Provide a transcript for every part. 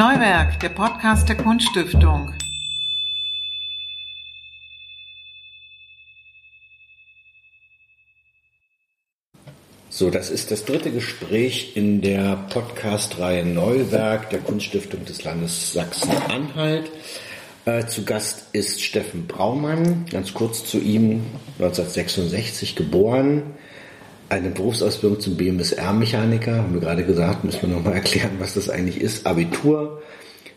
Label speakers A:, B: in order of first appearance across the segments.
A: Neuwerk, der Podcast der Kunststiftung.
B: So, das ist das dritte Gespräch in der Podcast-Reihe Neuwerk der Kunststiftung des Landes Sachsen-Anhalt. Äh, zu Gast ist Steffen Braumann, ganz kurz zu ihm, 1966 geboren, eine Berufsausbildung zum BMSR-Mechaniker, haben wir gerade gesagt, müssen wir nochmal erklären, was das eigentlich ist. Abitur,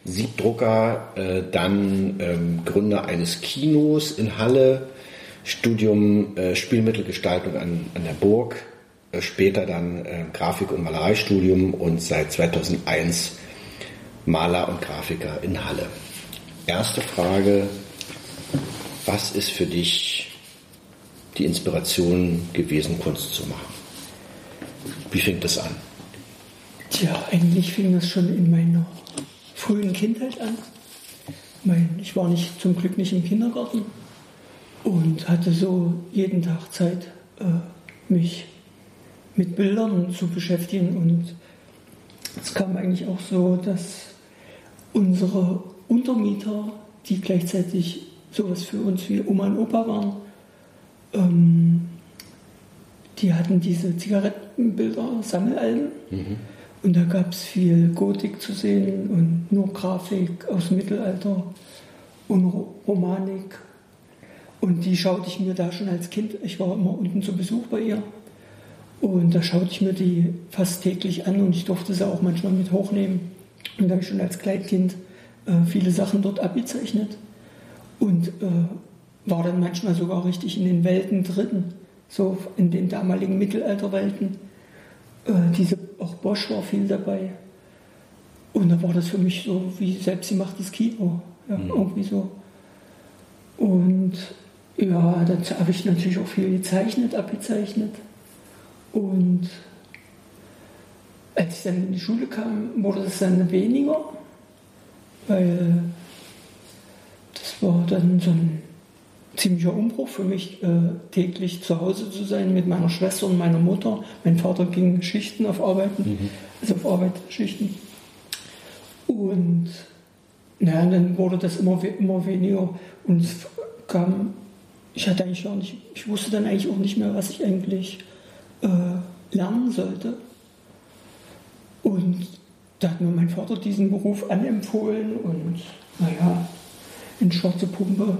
B: Siebdrucker, äh, dann ähm, Gründer eines Kinos in Halle, Studium äh, Spielmittelgestaltung an, an der Burg, äh, später dann äh, Grafik- und Malereistudium und seit 2001 Maler und Grafiker in Halle. Erste Frage, was ist für dich die Inspiration gewesen, Kunst zu machen? Wie fängt das an?
C: Tja, eigentlich fing das schon in meiner frühen Kindheit an. Ich war nicht zum Glück nicht im Kindergarten und hatte so jeden Tag Zeit, äh, mich mit Bildern zu beschäftigen. Und es kam eigentlich auch so, dass unsere Untermieter, die gleichzeitig sowas für uns wie Oma und Opa waren, ähm, die hatten diese Zigarettenbilder, Sammelalben. Mhm. Und da gab es viel Gotik zu sehen und nur Grafik aus dem Mittelalter und Romanik. Und die schaute ich mir da schon als Kind. Ich war immer unten zu Besuch bei ihr. Und da schaute ich mir die fast täglich an und ich durfte sie auch manchmal mit hochnehmen. Und da habe ich schon als Kleinkind äh, viele Sachen dort abgezeichnet. Und äh, war dann manchmal sogar richtig in den Welten drin, so in den damaligen Mittelalterwelten. Äh, diese, auch Bosch war viel dabei. Und da war das für mich so wie selbstgemachtes Kino. Ja, mhm. Irgendwie so. Und ja, dazu habe ich natürlich auch viel gezeichnet, abgezeichnet. Und als ich dann in die Schule kam, wurde es dann weniger, weil das war dann so ein ziemlicher Umbruch für mich, äh, täglich zu Hause zu sein mit meiner Schwester und meiner Mutter. Mein Vater ging Schichten auf Arbeiten, mhm. also auf Arbeitsschichten. Und naja, dann wurde das immer, immer weniger und es kam, ich hatte eigentlich gar nicht, ich wusste dann eigentlich auch nicht mehr, was ich eigentlich äh, lernen sollte. Und da hat mir mein Vater diesen Beruf anempfohlen und naja, in Schwarze Pumpe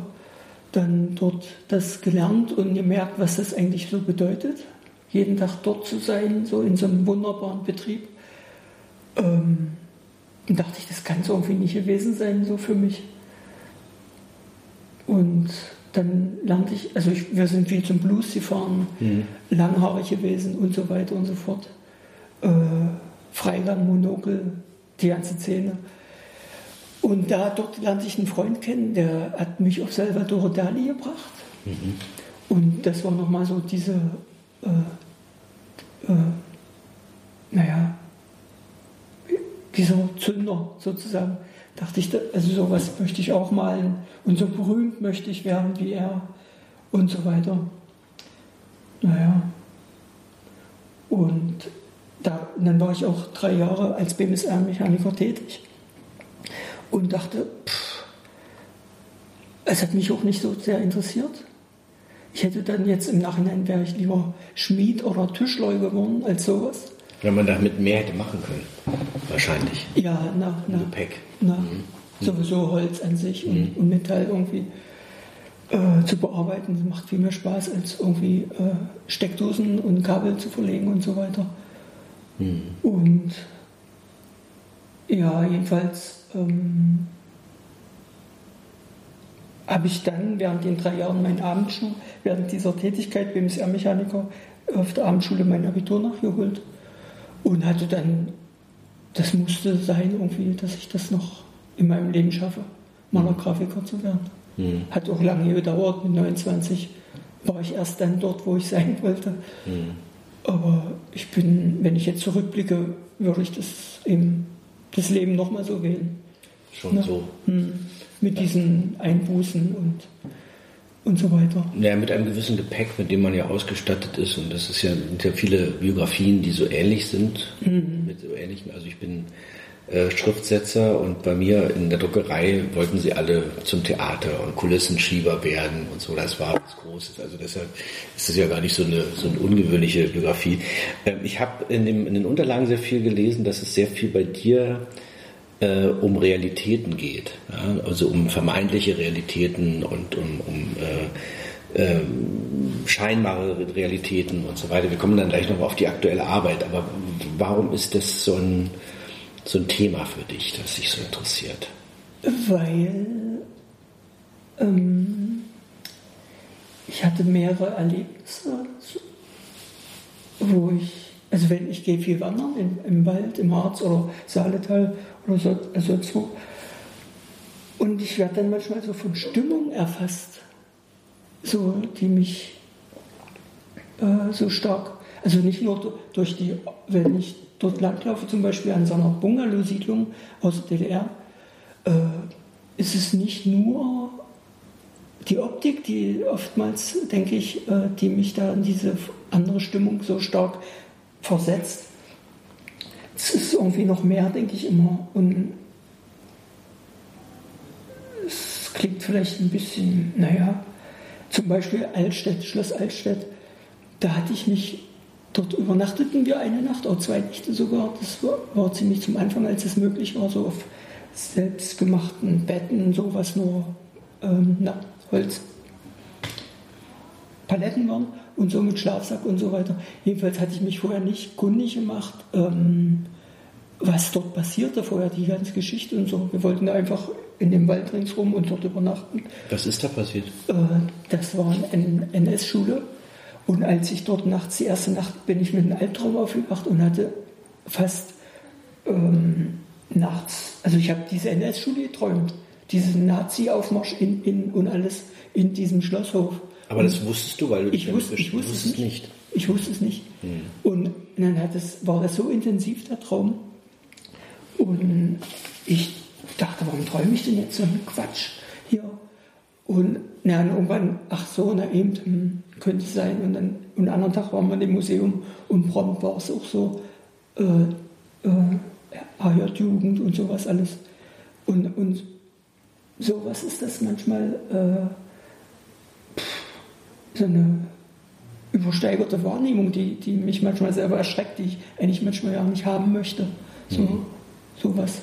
C: dann dort das gelernt und gemerkt, was das eigentlich so bedeutet, jeden Tag dort zu sein, so in so einem wunderbaren Betrieb. Ähm, und dachte ich, das kann es irgendwie nicht gewesen sein, so für mich. Und dann lernte ich, also ich, wir sind viel zum Blues gefahren, mhm. langhaarig gewesen und so weiter und so fort. Äh, Freigang, Monokel, die ganze Szene. Und da dort lernte ich einen Freund kennen, der hat mich auf Salvador Dali gebracht. Mhm. Und das war nochmal so diese, äh, äh, naja, dieser Zünder sozusagen dachte ich, also sowas möchte ich auch malen und so berühmt möchte ich werden wie er und so weiter. Naja. Und da, dann war ich auch drei Jahre als BMSR-Mechaniker tätig und dachte, pff, es hat mich auch nicht so sehr interessiert. Ich hätte dann jetzt im Nachhinein wäre ich lieber Schmied oder Tischler geworden als sowas.
B: Wenn man damit mehr hätte machen können, wahrscheinlich.
C: Ja, na, na.
B: Gepäck.
C: Na, mhm. Sowieso Holz an sich und, mhm. und Metall irgendwie äh, zu bearbeiten. Das macht viel mehr Spaß, als irgendwie äh, Steckdosen und Kabel zu verlegen und so weiter. Mhm. Und ja, jedenfalls ähm, habe ich dann während den drei Jahren meinen Abendschule, während dieser Tätigkeit BMSR-Mechaniker auf der Abendschule mein Abitur nachgeholt und hatte dann, das musste sein irgendwie, dass ich das noch in meinem Leben schaffe, Malergrafiker zu werden. Mhm. Hat auch lange gedauert, mit 29 war ich erst dann dort, wo ich sein wollte. Mhm. Aber ich bin, wenn ich jetzt zurückblicke, würde ich das, eben, das Leben nochmal so wählen.
B: Schon ne? so. Hm.
C: Mit diesen Einbußen und und so weiter.
B: Ja, mit einem gewissen Gepäck, mit dem man ja ausgestattet ist. Und das ist ja, sind ja viele Biografien, die so ähnlich sind. Mhm. Mit so ähnlichen. Also ich bin äh, Schriftsetzer und bei mir in der Druckerei wollten sie alle zum Theater und Kulissenschieber werden und so. Das war was Großes. Also deshalb ist es ja gar nicht so eine, so eine ungewöhnliche Biografie. Ähm, ich habe in, in, den Unterlagen sehr viel gelesen, dass es sehr viel bei dir äh, um Realitäten geht. Ja? Also um vermeintliche Realitäten und um, um äh, äh, scheinbare Realitäten und so weiter. Wir kommen dann gleich noch auf die aktuelle Arbeit. Aber warum ist das so ein so ein Thema für dich, das dich so interessiert?
C: Weil ähm, ich hatte mehrere Erlebnisse, wo ich, also wenn ich gehe viel wandern in, im Wald, im Harz oder Saaletal oder so, also so und ich werde dann manchmal so von Stimmung erfasst, so die mich äh, so stark, also nicht nur durch die, wenn ich dort langlaufe, zum Beispiel an so einer Bungalow-Siedlung aus der DDR, äh, ist es nicht nur die Optik, die oftmals, denke ich, äh, die mich da in diese andere Stimmung so stark versetzt. Es ist irgendwie noch mehr, denke ich immer. Und es klingt vielleicht ein bisschen, naja, zum Beispiel Altstedt, Schloss Altstedt, da hatte ich mich Dort übernachteten wir eine Nacht, auch zwei Nächte sogar. Das war, war, ziemlich zum Anfang, als es möglich war, so auf selbstgemachten Betten, sowas nur ähm, na, Holzpaletten waren und so mit Schlafsack und so weiter. Jedenfalls hatte ich mich vorher nicht kundig gemacht, ähm, was dort passierte, vorher die ganze Geschichte und so. Wir wollten einfach in dem Wald ringsrum und dort übernachten.
B: Was ist da passiert?
C: Äh, das war eine NS-Schule und als ich dort nachts, die erste Nacht, bin ich mit einem Albtraum aufgewacht und hatte fast ähm, nachts, also ich habe diese NS-Schule geträumt, diesen Nazi-Aufmarsch in, in, und alles in diesem Schlosshof.
B: Aber das wusstest du, weil du
C: ich wusste, ich wusste es nicht. nicht. Ich wusste es nicht. Hm. Und dann hat es, war das so intensiv, der Traum. Und ich dachte, warum träume ich denn jetzt so einen Quatsch hier? Und na, irgendwann, ach so, na eben, hm, könnte sein. Und dann und einen anderen Tag waren wir im Museum und prompt war es auch so, äh, äh, Jugend und sowas alles. Und, und sowas ist das manchmal äh, so eine übersteigerte Wahrnehmung, die, die mich manchmal selber erschreckt, die ich eigentlich manchmal ja nicht haben möchte. So, mhm. Sowas.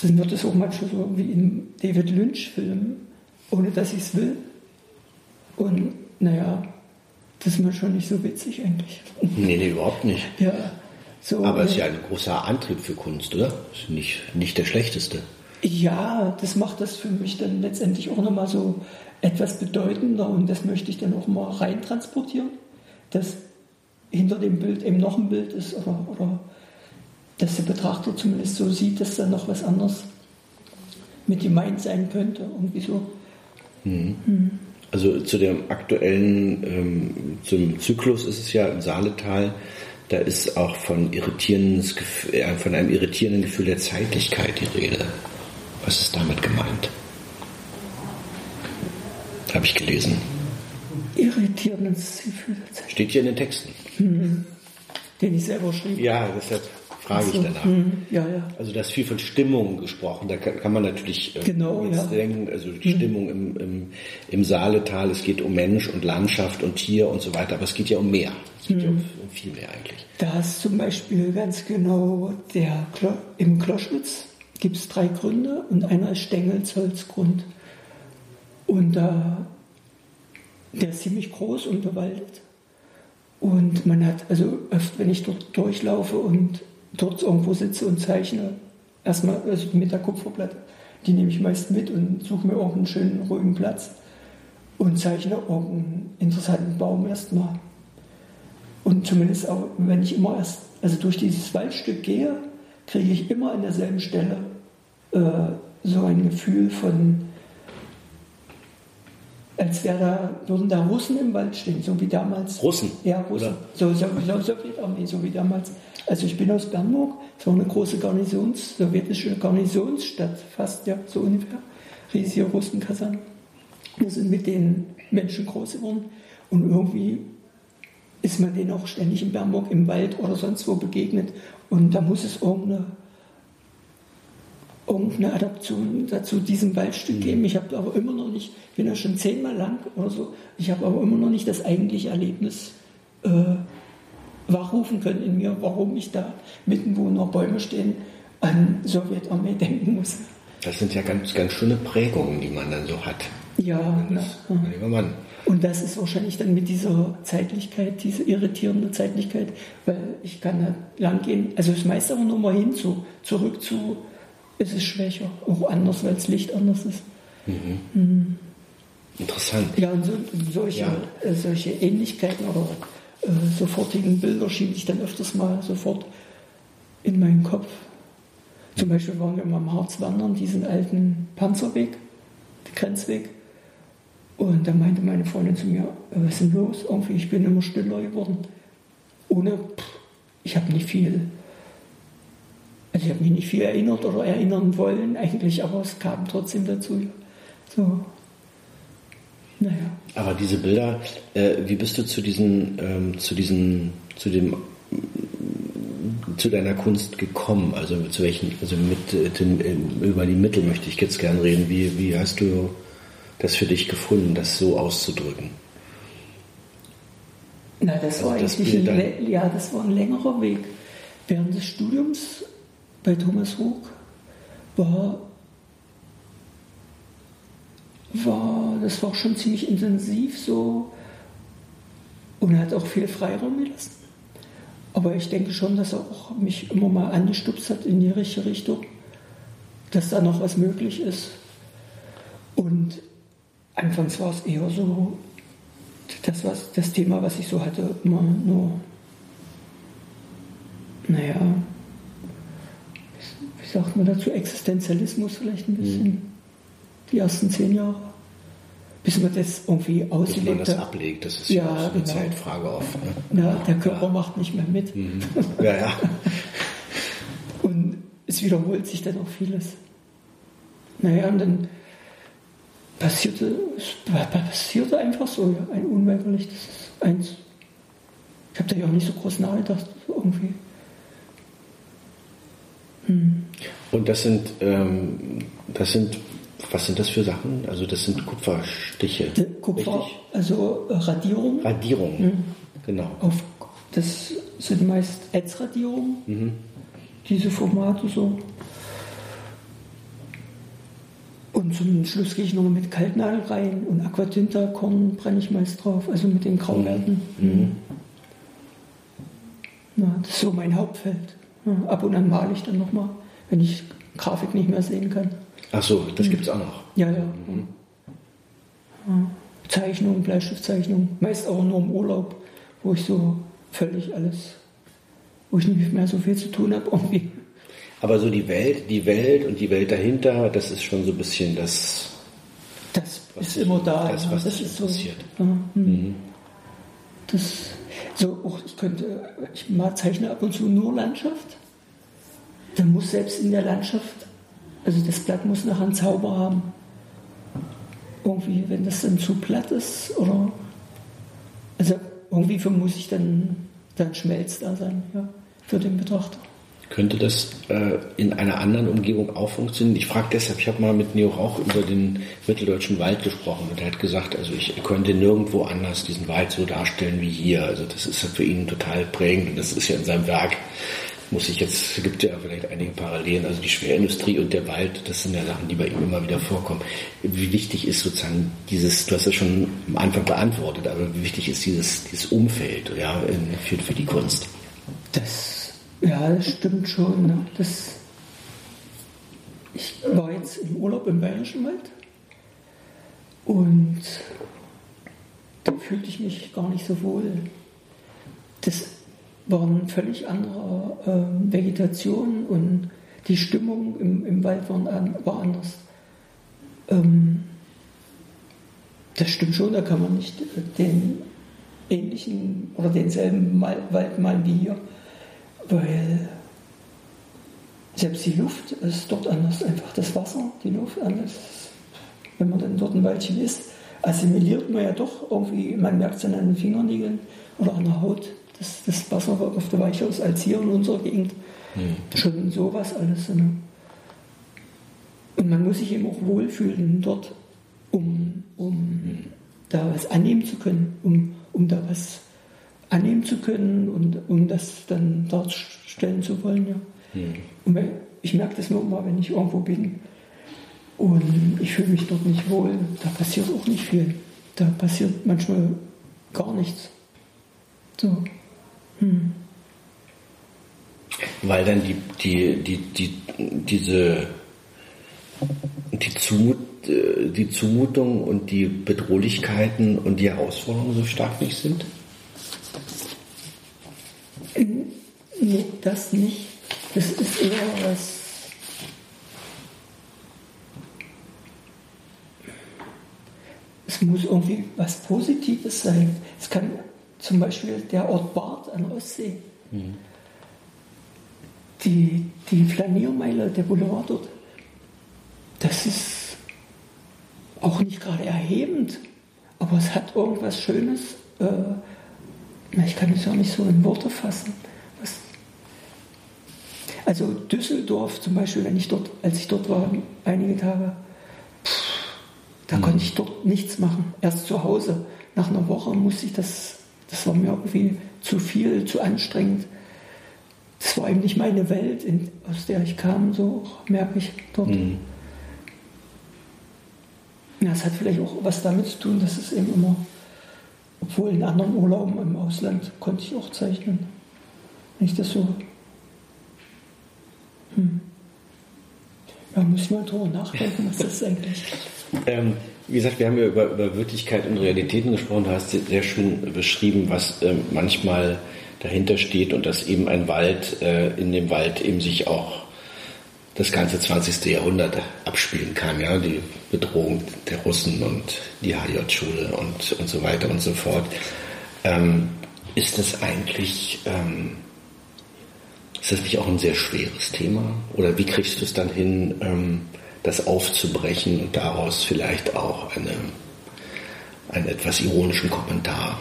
C: Dann wird es auch manchmal so wie in David Lynch-Filmen ohne dass ich es will. Und naja, das ist mir schon nicht so witzig eigentlich.
B: Nee, nee, überhaupt nicht.
C: Ja,
B: so, Aber es ist ja ein großer Antrieb für Kunst, oder? Ist nicht, nicht der schlechteste.
C: Ja, das macht das für mich dann letztendlich auch nochmal so etwas bedeutender und das möchte ich dann auch mal reintransportieren, dass hinter dem Bild eben noch ein Bild ist oder, oder dass der Betrachter zumindest so sieht, dass da noch was anderes mit gemeint sein könnte. Irgendwie so.
B: Mhm. Also zu dem aktuellen, ähm, zum Zyklus ist es ja im Saaletal, da ist auch von, irritierendes, äh, von einem irritierenden Gefühl der Zeitlichkeit die Rede. Was ist damit gemeint? Habe ich gelesen.
C: Irritierendes Gefühl der
B: Zeitlichkeit. Steht hier in den Texten.
C: Mhm. Den ich selber schrieb.
B: Ja, deshalb frage so, ich danach.
C: Mh, ja, ja.
B: Also da ist viel von Stimmung gesprochen. Da kann, kann man natürlich
C: äh, genau,
B: jetzt ja. denken, also die mhm. Stimmung im, im, im Saaletal, es geht um Mensch und Landschaft und Tier und so weiter, aber es geht ja um mehr. Es geht mhm. ja um, um, viel mehr eigentlich.
C: Da ist zum Beispiel ganz genau der Klo im Kloschwitz gibt es drei Gründe und einer ist Stengelsholzgrund. Und da der ist ziemlich groß und bewaldet. Und man hat, also oft, wenn ich dort durchlaufe und dort irgendwo sitze und zeichne, erstmal also mit der Kupferplatte, die nehme ich meist mit und suche mir irgendeinen schönen, ruhigen Platz und zeichne irgendeinen interessanten Baum erstmal. Und zumindest auch, wenn ich immer erst, also durch dieses Waldstück gehe, kriege ich immer an derselben Stelle äh, so ein Gefühl von, als wäre da, würden da Russen im Wald stehen, so wie damals.
B: Russen?
C: Ja, Russen. So, so, so, Sowjetarmee, so wie damals. Also ich bin aus Bernburg, war eine große Garnisons, sowjetische Garnisonsstadt, fast ja, so ungefähr. Riesige Russenkasernen. Wir sind mit den Menschen groß geworden und irgendwie ist man denen auch ständig in Bernburg im Wald oder sonst wo begegnet. Und da muss es irgendeine, irgendeine Adaption dazu diesem Waldstück geben. Ich habe aber immer noch nicht, ich bin ja schon zehnmal lang oder so, ich habe aber immer noch nicht das eigentliche Erlebnis äh, wachrufen können in mir, warum ich da mitten, wo noch Bäume stehen, an Sowjetarmee denken muss.
B: Das sind ja ganz, ganz schöne Prägungen, die man dann so hat.
C: Ja,
B: Das, lieber Mann.
C: Und das ist wahrscheinlich dann mit dieser Zeitlichkeit, diese irritierende Zeitlichkeit, weil ich kann da lang gehen, also das meiste aber nur mal hin, zu, zurück zu, ist es schwächer, auch anders, weil das Licht anders ist.
B: Interessant.
C: Ja, und so, solche,
B: Ja.
C: äh, solche Ähnlichkeiten oder äh, sofortigen Bilder schiebe ich dann öfters mal sofort in meinen Kopf. Zum Beispiel waren wir mal am Harz wandern, diesen alten Panzerweg, den Grenzweg. Und da meinte meine Freundin zu mir, äh, was ist denn los? Irgendwie, ich bin immer stiller geworden. Ohne, pff, ich habe nicht viel, also ich habe mich nicht viel erinnert oder erinnern wollen eigentlich, aber es kam trotzdem dazu. So, naja.
B: Aber diese Bilder, äh, wie bist du zu diesen, ähm, zu diesen, zu dem, mm, zu deiner Kunst gekommen? Also zu welchen, also mit äh, den, ähm, über die Mittel möchte ich jetzt gern reden. Wie, wie hast du das für dich gefunden, das so auszudrücken?
C: Na, das
B: Also
C: war
B: das
C: eigentlich ein, ja, das war ein längerer Weg. Während des Studiums bei Thomas Hoog war, war das war schon ziemlich intensiv so und hat auch viel Freiraum gelassen. Aber ich denke schon, dass er auch mich immer mal angestupst hat in die richtige Richtung, dass da noch was möglich ist. Und anfangs war es eher so, das, was, das Thema, was ich so hatte, immer nur, naja, sagt man dazu, Existenzialismus vielleicht ein bisschen, die ersten zehn Jahre, bis man das irgendwie
B: Bis man das ablegt, das ist
C: Ja,
B: ja, so eine
C: genau.
B: Zeitfrage oft. Ne?
C: Na, der Körper macht nicht mehr mit.
B: Ja, ja.
C: Und es wiederholt sich dann auch vieles. Naja, und dann passierte, es passierte einfach so, ja, ein unweigerlich, das ist eins. Ich habe da ja auch nicht so groß nachgedacht, so
B: Und das sind, ähm, das sind, was sind das für Sachen? Also das sind Kupferstiche.
C: Der Kupfer,
B: Richtig?
C: also äh, Radierung
B: Radierungen. Genau.
C: auf, das sind meist Ätzradierungen, diese Formate so. Und zum Schluss gehe ich nochmal mit Kaltnadel rein und Aquatinta-Korn brenne ich meist drauf, also mit den Grauwerten. Ja, das ist so mein Hauptfeld. Ja, ab und an male ich dann nochmal, wenn ich Grafik nicht mehr sehen kann.
B: Ach so, das gibt's auch noch.
C: Ja, ja. ja. Zeichnung, Bleistiftzeichnung, meist auch nur im Urlaub, wo ich so völlig alles, wo ich nicht mehr so viel zu tun habe irgendwie.
B: Aber so die Welt, die Welt und die Welt dahinter, das ist schon so ein bisschen das.
C: Das
B: Was
C: ist immer da.
B: das,
C: ja.
B: was
C: das ist so.
B: interessiert.
C: Ja, hm. Das, so, auch ich könnte, ich mal zeichne ab und zu nur Landschaft. Da muss selbst in der Landschaft, also das Blatt muss nachher einen Zauber haben. Irgendwie, wenn das dann zu platt ist oder, also irgendwie muss ich dann, dann Schmelz da sein, ja, für den Betrachter.
B: Könnte das äh, in einer anderen Umgebung auch funktionieren? Ich frage deshalb, ich habe mal mit Neo Rauch über den mitteldeutschen Wald gesprochen und er hat gesagt, also ich könnte nirgendwo anders diesen Wald so darstellen wie hier. Also das ist ja für ihn total prägend und das ist ja in seinem Werk, muss ich jetzt, es gibt ja vielleicht einige Parallelen, also die Schwerindustrie und der Wald, das sind ja Sachen, die bei ihm immer wieder vorkommen. Wie wichtig ist sozusagen dieses, du hast das schon am Anfang beantwortet, aber wie wichtig ist dieses, dieses Umfeld ja, in, für, für die Kunst?
C: Das, ja, das stimmt schon. Ne? Das, ich war jetzt im Urlaub im Bayerischen Wald und da fühlte ich mich gar nicht so wohl. Das war eine völlig andere ähm, Vegetation und die Stimmung im, im Wald war, war anders. Ähm, das stimmt schon, da kann man nicht den ähnlichen oder denselben Wald malen wie hier, weil selbst die Luft ist dort anders, einfach das Wasser, die Luft anders. Wenn man dann dort ein Weilchen ist, assimiliert man ja doch irgendwie, man merkt es an den Fingernägeln oder an der Haut, dass das Wasser auf der weicher ist als hier in unserer Gegend. Mhm. Schon sowas alles. Ne? Und man muss sich eben auch wohlfühlen dort, um, um da was annehmen zu können, um, um da was annehmen zu können und um das dann darstellen zu wollen. Ja. Mhm. Und ich merke das nur immer, wenn ich irgendwo bin und ich fühle mich dort nicht wohl, da passiert auch nicht viel. Da passiert manchmal gar nichts. So. Hm.
B: Weil dann die, die, die, die, diese die, Zumut, die Zumutung und die Bedrohlichkeiten und die Herausforderungen so stark nicht sind?
C: Nee, das nicht. Das ist eher was. Es muss irgendwie was Positives sein. Es kann zum Beispiel der Ort Bad an Ostsee. Mhm. Die, die Flaniermeile, der Boulevard dort, das ist auch nicht gerade erhebend, aber es hat irgendwas Schönes. Äh, ich kann es ja nicht so in Worte fassen. Also Düsseldorf zum Beispiel, wenn ich dort, als ich dort war, einige Tage, pff, da mhm. konnte ich dort nichts machen. Erst zu Hause. Nach einer Woche musste ich das, das war mir irgendwie zu viel, zu anstrengend. Das war eben nicht meine Welt, in, aus der ich kam, so merke ich dort. Mhm. Ja, es hat vielleicht auch was damit zu tun, dass es eben immer, obwohl in anderen Urlauben im Ausland konnte ich auch zeichnen. Wenn ich das so. Hm. Ja, muss mal drüber nachdenken, was das eigentlich
B: ähm, Wie gesagt, wir haben ja über, über Wirklichkeit und Realitäten gesprochen. Du hast sehr schön beschrieben, was ähm, manchmal dahinter steht und dass eben ein Wald, äh, in dem Wald eben sich auch das ganze 20. Jahrhundert abspielen kann, ja, die Bedrohung der Russen und die HJ-Schule und, und so weiter und so fort. Ähm, ist das eigentlich, ähm, ist das nicht auch ein sehr schweres Thema? Oder wie kriegst du es dann hin, ähm, das aufzubrechen und daraus vielleicht auch eine, einen etwas ironischen Kommentar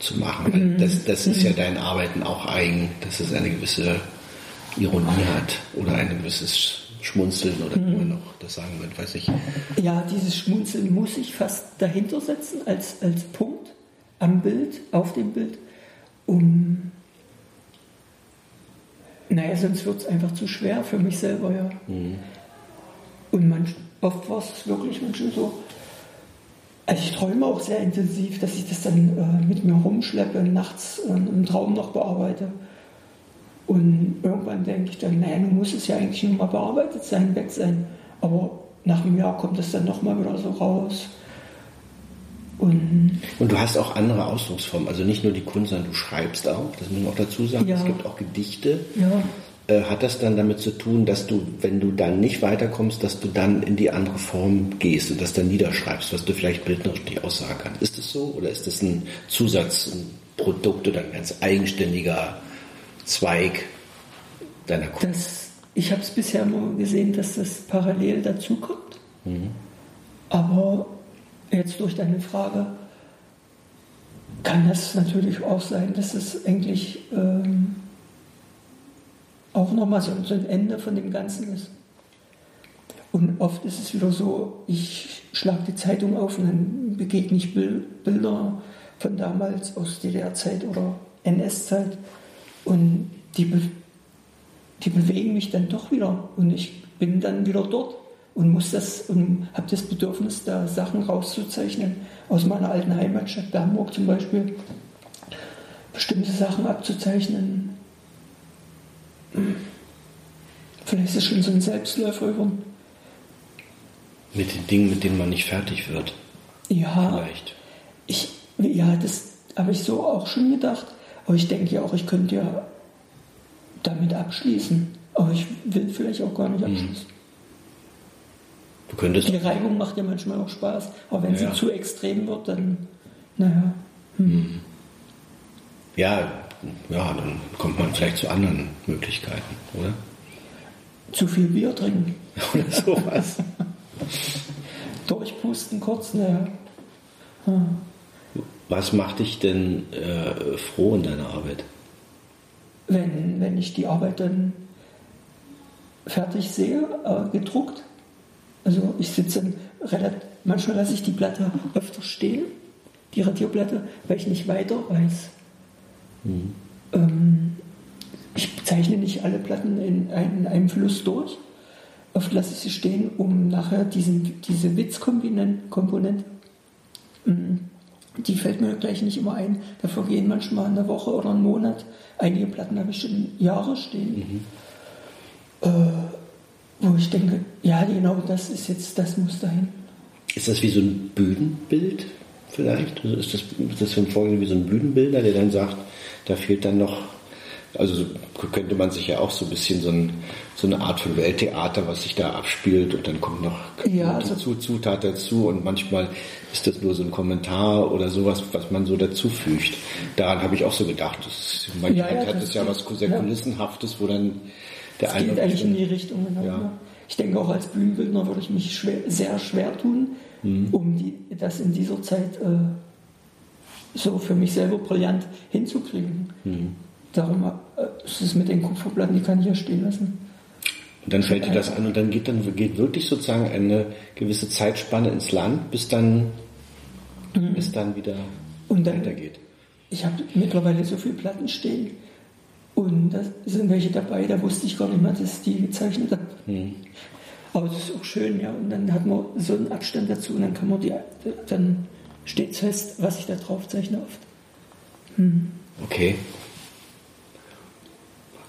B: zu machen? Mhm. Das, das ist ja mhm. deinen Arbeiten auch eigen, dass es eine gewisse Ironie hat oder ein gewisses Schmunzeln oder wie man noch das sagen wird, weiß ich.
C: Ja, dieses Schmunzeln muss ich fast dahinter setzen als, als Punkt am Bild, auf dem Bild, um. Naja, sonst wird es einfach zu schwer für mich selber, ja. Mhm. Und manch, oft war es wirklich manchmal so. Also ich träume auch sehr intensiv, dass ich das dann äh, mit mir rumschleppe, nachts äh, im Traum noch bearbeite. Und irgendwann denke ich dann, naja, nun muss es ja eigentlich nur mal bearbeitet sein, weg sein. Aber nach einem Jahr kommt es dann nochmal wieder so raus.
B: Und, und, du hast auch andere Ausdrucksformen, also nicht nur die Kunst, sondern du schreibst auch, das muss man auch dazu sagen, ja. es gibt auch Gedichte. Ja. Äh, hat das dann damit zu tun, dass du, wenn du dann nicht weiterkommst, dass du dann in die andere Form gehst und das dann niederschreibst, was du vielleicht bildnerisch nicht aussagen kannst? Ist das so oder ist das ein Zusatz, ein Produkt oder ein ganz eigenständiger Zweig deiner Kunst?
C: Das, ich habe es bisher nur gesehen, dass das parallel dazukommt. Mhm. Aber jetzt durch deine Frage kann das natürlich auch sein, dass es eigentlich ähm, auch nochmal so, ein Ende von dem Ganzen ist. Und oft ist es wieder so, ich schlage die Zeitung auf und dann begegne ich Bilder von damals aus DDR-Zeit oder NS-Zeit und die, be die bewegen mich dann doch wieder. Und ich bin dann wieder dort und muss das und habe das Bedürfnis, da Sachen rauszuzeichnen aus meiner alten Heimatstadt Bernburg zum Beispiel, bestimmte Sachen abzuzeichnen. Vielleicht ist es schon so ein Selbstläufer über.
B: Mit den Dingen, mit denen man nicht fertig wird.
C: Ja. Vielleicht. Ich, ja, das habe ich so auch schon gedacht. Aber ich denke ja auch, ich könnte ja damit abschließen. Aber ich will vielleicht auch gar nicht mhm.
B: Du könntest.
C: Die Reibung macht ja manchmal auch Spaß. Aber wenn ja. sie zu extrem wird, dann, naja. Hm. Mhm.
B: Ja, ja, dann kommt man vielleicht zu anderen Möglichkeiten, oder?
C: Zu viel Bier trinken.
B: oder sowas.
C: Durchbruch Husten kurz, ne? Ja.
B: Was macht dich denn äh, froh in deiner Arbeit?
C: Wenn, wenn ich die Arbeit dann fertig sehe, äh, gedruckt. Also ich sitze relativ, manchmal lasse ich die Platte öfter stehen, die Radierplatte, weil ich nicht weiter weiß. Mhm. Ähm, ich zeichne nicht alle Platten in, in, einem Fluss durch. Oft lasse ich sie stehen, um nachher diesen, diese Witzkomponente, die fällt mir gleich nicht immer ein. Da vergehen manchmal eine Woche oder einen Monat. Einige Platten habe ich schon Jahre stehen. Mhm. Äh, wo ich denke, ja genau, das ist jetzt, das muss dahin.
B: Ist das wie so ein Bühnenbild vielleicht? Also ist das, ist das für ein Vorgehen wie so ein Bühnenbilder, der dann sagt, da fehlt dann noch, also könnte man sich ja auch so ein bisschen so, ein, so eine Art von Welttheater, was sich da abspielt und dann kommt noch
C: ja,
B: also, dazu, Zutat dazu und manchmal ist das nur so ein Kommentar oder sowas, was man so dazu fügt. Daran habe ich auch so gedacht. Das, manchmal ja, ja, hat es ja was sehr Kulissenhaftes, wo dann
C: der das geht eigentlich in die Richtung. Genau. Ja. Ich denke auch als Bühnenbildner würde ich mich schwer, sehr schwer tun, mhm. um die, das in dieser Zeit äh, so für mich selber brillant hinzukriegen. Mhm. Darum äh, ist es mit den Kupferplatten, die kann ich ja stehen lassen.
B: Und dann fällt dir das an und dann geht dann geht wirklich sozusagen eine gewisse Zeitspanne ins Land, bis dann mhm. es dann wieder
C: und dann, weitergeht. Ich habe mittlerweile so viele Platten stehen und da sind welche dabei, da wusste ich gar nicht mehr, dass die gezeichnet hat. Mhm. Aber das ist auch schön, ja. Und dann hat man so einen Abstand dazu und dann kann man die, dann steht es fest, was ich da drauf zeichne oft.
B: Hm. Okay.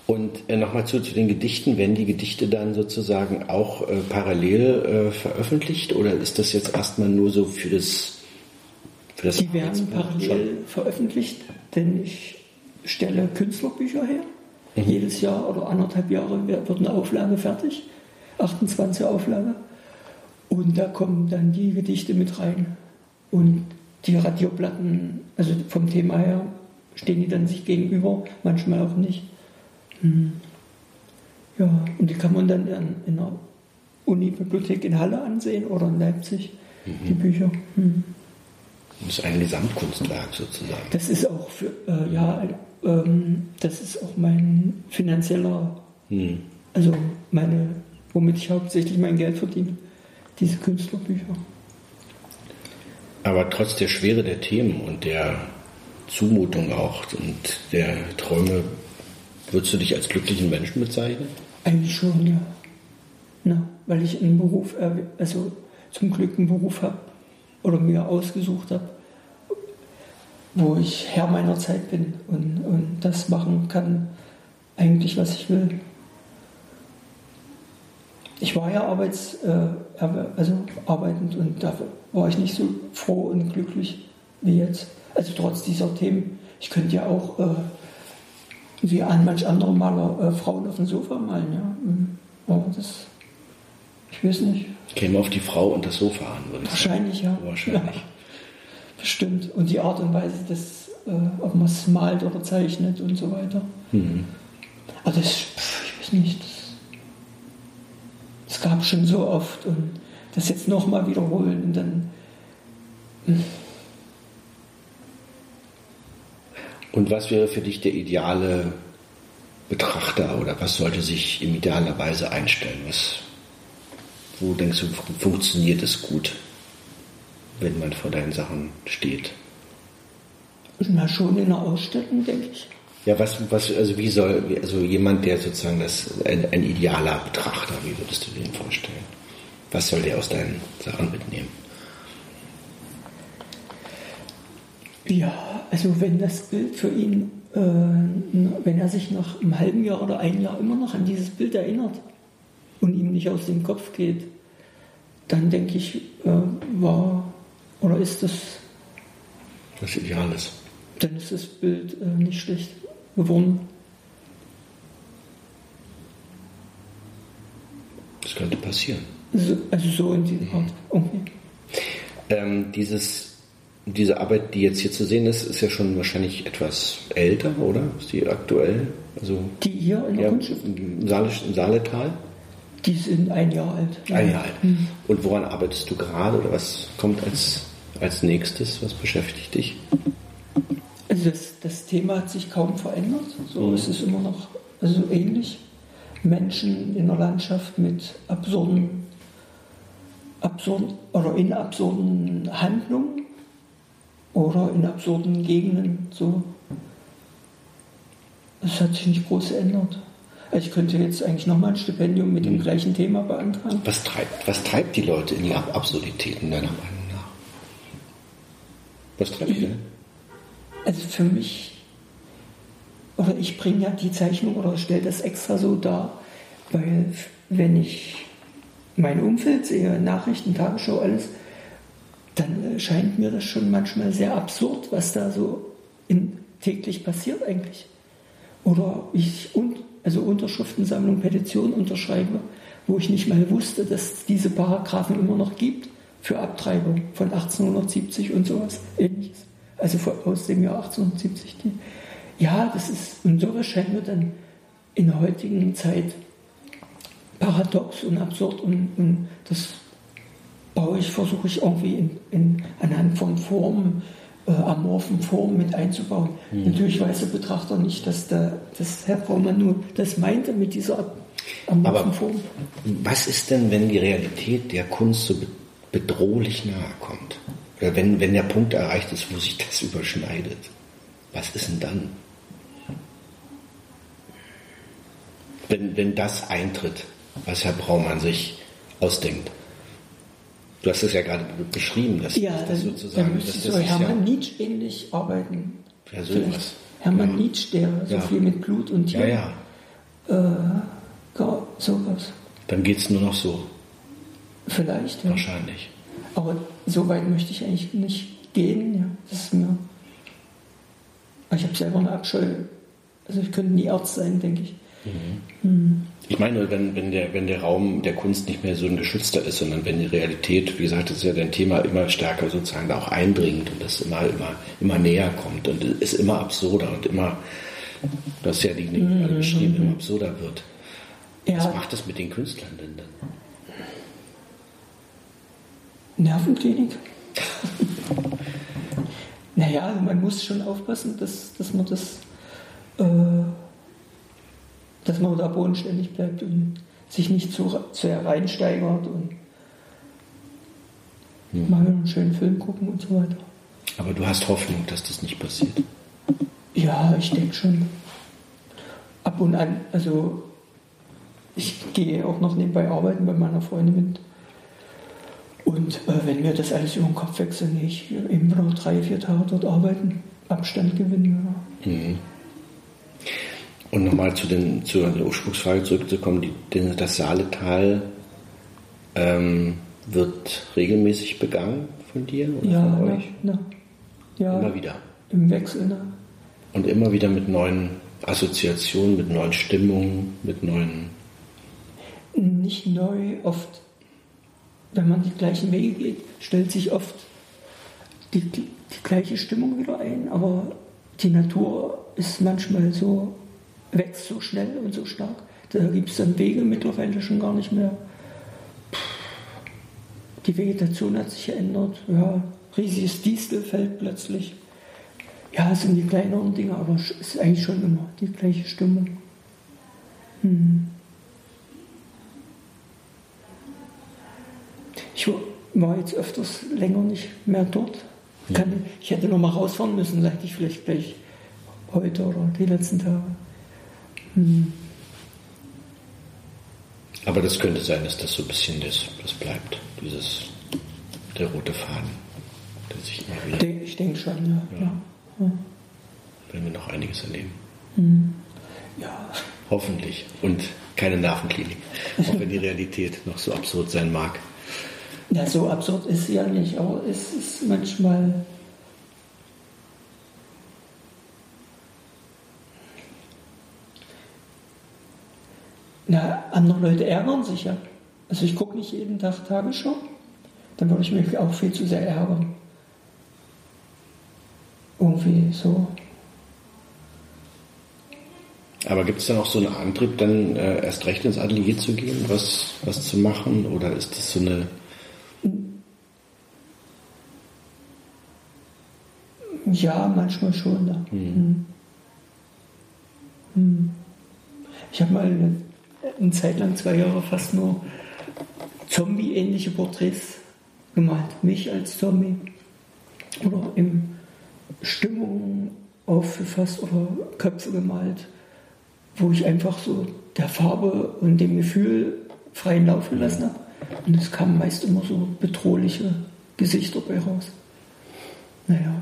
B: Und äh, nochmal zu, zu den Gedichten, werden die Gedichte dann sozusagen auch äh, parallel äh, veröffentlicht oder ist das jetzt erstmal nur so für das
C: für das Die werden parallel veröffentlicht, denn ich stelle Künstlerbücher her. Mhm. Jedes Jahr oder anderthalb Jahre wird eine Auflage fertig, 28 Auflage. Und da kommen dann die Gedichte mit rein. Und die Radioplatten, also vom Thema her, stehen die dann sich gegenüber, manchmal auch nicht. Hm. Ja, und die kann man dann in der Uni-Bibliothek in Halle ansehen oder in Leipzig, mhm. die Bücher. Hm.
B: Das ist ein Gesamtkunstwerk sozusagen.
C: Das ist auch für, äh, ja, ähm, das ist auch mein finanzieller, hm. also meine, womit ich hauptsächlich mein Geld verdiene, diese Künstlerbücher.
B: Aber trotz der Schwere der Themen und der Zumutung auch und der Träume, würdest du dich als glücklichen Menschen bezeichnen?
C: Eigentlich schon, ja. Na, weil ich einen Beruf, also zum Glück einen Beruf habe oder mir ausgesucht habe, wo ich Herr meiner Zeit bin und, und das machen kann, eigentlich, was ich will. Ich war ja arbeits, äh, also arbeitend und da war ich nicht so froh und glücklich wie jetzt. Also trotz dieser Themen. Ich könnte ja auch, äh, wie an manch andere Maler, äh, Frauen auf dem Sofa malen. Ja. Mhm. Aber das, ich weiß nicht.
B: Käme auf die Frau und das Sofa an,
C: würde ich Wahrscheinlich, sagen. ja.
B: Wahrscheinlich. Ja.
C: Bestimmt. Und die Art und Weise, dass, äh, ob man es malt oder zeichnet und so weiter. Mhm. Aber das, pff, ich weiß nicht, das, das gab es schon so oft und das jetzt nochmal wiederholen und dann. Mh. Hm.
B: Und was wäre für dich der ideale Betrachter oder was sollte sich in idealer Weise einstellen? Was, wo denkst du, funktioniert es gut? wenn man vor deinen Sachen steht?
C: Na, schon in einer Ausstellung, denke ich.
B: Ja, was, was, also wie soll, also jemand, der sozusagen das, ein, ein idealer Betrachter, wie würdest du den vorstellen? Was soll der aus deinen Sachen mitnehmen?
C: Ja, also wenn das Bild für ihn, äh, wenn er sich nach einem halben Jahr oder einem Jahr immer noch an dieses Bild erinnert und ihm nicht aus dem Kopf geht, dann denke ich, äh, war oder ist das.
B: Das Ideal ist.
C: Dann ist das Bild äh, nicht schlecht geworden.
B: Das könnte passieren.
C: Also, also so in dieser Art. Okay.
B: Ähm, dieses, diese Arbeit, die jetzt hier zu sehen ist, ist ja schon wahrscheinlich etwas älter, oder? Ist die aktuell? Also,
C: die hier in der
B: ja, Im, Saale, Im Saaletal?
C: Die sind ein Jahr alt.
B: Ein Jahr alt. Und woran arbeitest du gerade oder was kommt als, als nächstes? Was beschäftigt dich?
C: Also das, das Thema hat sich kaum verändert. So es ist immer noch also ähnlich. Menschen in der Landschaft mit absurden, absurden oder in absurden Handlungen oder in absurden Gegenden. So. Es hat sich nicht groß geändert. Also ich könnte jetzt eigentlich nochmal ein Stipendium mit dem gleichen Thema beantragen.
B: Was treibt, was treibt die Leute in die Ab Absurditäten deiner Meinung nach? Was treibt die?
C: Also für mich, oder ich bringe ja die Zeichnung oder stelle das extra so dar, weil wenn ich mein Umfeld sehe, Nachrichten, Tagesschau, alles, dann äh, scheint mir das schon manchmal sehr absurd, was da so in, täglich passiert eigentlich. Oder ich und, also Unterschriftensammlung, Petition unterschreibe, wo ich nicht mal wusste, dass es diese Paragraphen immer noch gibt für Abtreibung von 1870 und sowas ähnliches. Also aus dem Jahr 1870. Die, ja, das ist, und sowas scheint mir dann in der heutigen Zeit paradox und absurd und, und das baue ich, versuche ich irgendwie in, in, anhand von Formen, äh, amorphen Formen mit einzubauen. Natürlich weiß der Betrachter nicht, dass der, das Herr Braumann nur das meinte mit dieser amorphen
B: Aber
C: Form.
B: was ist denn, wenn die Realität der Kunst so be- bedrohlich nahe kommt? Oder wenn, wenn der Punkt erreicht ist, wo sich das überschneidet? Was ist denn dann? Wenn, wenn das eintritt, was Herr Braumann sich ausdenkt. Du hast es ja gerade be- beschrieben, dass,
C: Ja,
B: das
C: dann,
B: sozusagen,
C: dann ich
B: das
C: so
B: ist ja,
C: Hermann Nietzsche ähnlich arbeiten.
B: ja sowas.
C: Hermann
B: ja.
C: Nietzsche, der so
B: Ja.
C: viel mit Blut und
B: Ja,
C: Tier,
B: ja.
C: gar- sowas.
B: Dann geht es nur noch so,
C: Vielleicht, ja.
B: wahrscheinlich.
C: Aber so weit möchte ich eigentlich nicht gehen. Ja. Das ist mir. Ich habe selber eine Abscheu. Also ich könnte nie Arzt sein, denke ich.
B: Ich meine, wenn, wenn, der, wenn der Raum der Kunst nicht mehr so ein geschützter ist, sondern wenn die Realität, wie gesagt, das ist ja dein Thema, immer stärker sozusagen da auch eindringt und das immer, immer, immer näher kommt und es immer absurder und immer, du hast ja die Dinge alle beschrieben, immer absurder wird. Was
C: Ja,
B: macht das mit den Künstlern denn dann?
C: Nervenklinik. naja, man muss schon aufpassen, dass, dass man das, äh, dass man da bodenständig bleibt und sich nicht zu sehr reinsteigert und mal einen schönen Film gucken und so weiter.
B: Aber du hast Hoffnung, dass das nicht passiert.
C: Ja, ich denke schon. Ab und an, also ich gehe auch noch nebenbei arbeiten bei meiner Freundin mit. Und äh, wenn mir das alles über den Kopf wechselt, ich eben noch drei, vier Tage dort arbeiten, Abstand gewinnen. Ja.
B: Mhm. Und nochmal zu, den, zu der Ursprungsfrage zurückzukommen, die, den, das Saaletal ähm, wird regelmäßig begangen von dir oder
C: Ja,
B: von
C: na,
B: euch?
C: na, ja
B: Immer wieder.
C: im Wechsel. Ne?
B: Und immer wieder mit neuen Assoziationen, mit neuen Stimmungen, mit neuen.
C: Nicht neu, oft, wenn man die gleichen Wege geht, stellt sich oft die, die, die gleiche Stimmung wieder ein, aber die Natur ist manchmal so, wächst so schnell und so stark. Da gibt es dann Wege mittlerweile schon gar nicht mehr. Die Vegetation hat sich geändert. Ja, riesiges Distelfeld plötzlich. Ja, es sind die kleineren Dinge, aber es ist eigentlich schon immer die gleiche Stimmung. Ich war jetzt öfters länger nicht mehr dort. Kann, ich hätte noch mal rausfahren müssen, sagte ich vielleicht gleich heute oder die letzten Tage.
B: Aber das könnte sein, dass das so ein bisschen das, das bleibt, dieses, der rote Faden, der sich immer wieder,
C: De- Ich denke schon, ja. Ja,
B: wenn wir noch einiges erleben.
C: ja.
B: Hoffentlich. Und keine Nervenklinik. Auch wenn die Realität noch so absurd sein mag.
C: ja so absurd ist sie ja nicht, aber es ist manchmal. Na, andere Leute ärgern sich ja. Also ich gucke nicht jeden Tag Tagesschau, dann würde ich mich auch viel zu sehr ärgern. Irgendwie so.
B: Aber gibt es dann auch so einen Antrieb, dann äh, erst recht ins Atelier zu gehen, was, was zu machen? Oder ist das so eine.
C: Ja, manchmal schon. Ja. Mhm. Mhm. Ich habe mal eine, eine Zeit lang, zwei Jahre fast nur Zombie-ähnliche Porträts gemalt. Mich als Zombie. Oder in Stimmung aufgefasst oder Köpfe gemalt, wo ich einfach so der Farbe und dem Gefühl freien Lauf gelassen habe. Und es kamen meist immer so bedrohliche Gesichter bei raus. Naja,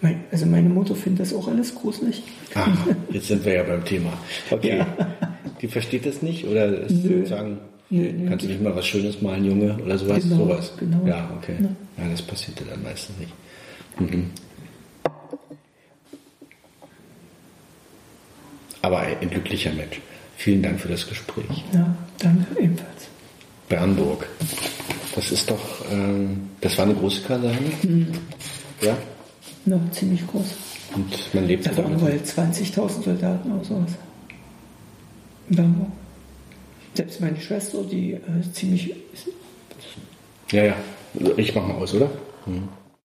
C: mein, also meine Mutter findet das auch alles gruselig.
B: Ah, jetzt sind wir ja beim Thema. Okay. Ja. Die versteht das nicht oder ist sagen,
C: Nö, nö,
B: kannst du nicht mal was Schönes malen, Junge, oder sowas?
C: Genau,
B: sowas.
C: genau.
B: Ja, okay.
C: Ja.
B: Ja, das passiert dann meistens nicht. Mhm. Aber ein glücklicher Mensch. Vielen Dank für das Gespräch.
C: Ja, danke ebenfalls.
B: Bernburg. Das ist doch, ähm, das war eine große Kaserne.
C: Mhm.
B: Ja.
C: Ja, ziemlich groß.
B: Und man lebt
C: Da waren wohl 20.000 Soldaten oder sowas. Bamberg. Selbst meine Schwester, die äh, ziemlich
B: Ja, ja. Ich mach mal aus, oder? Mhm.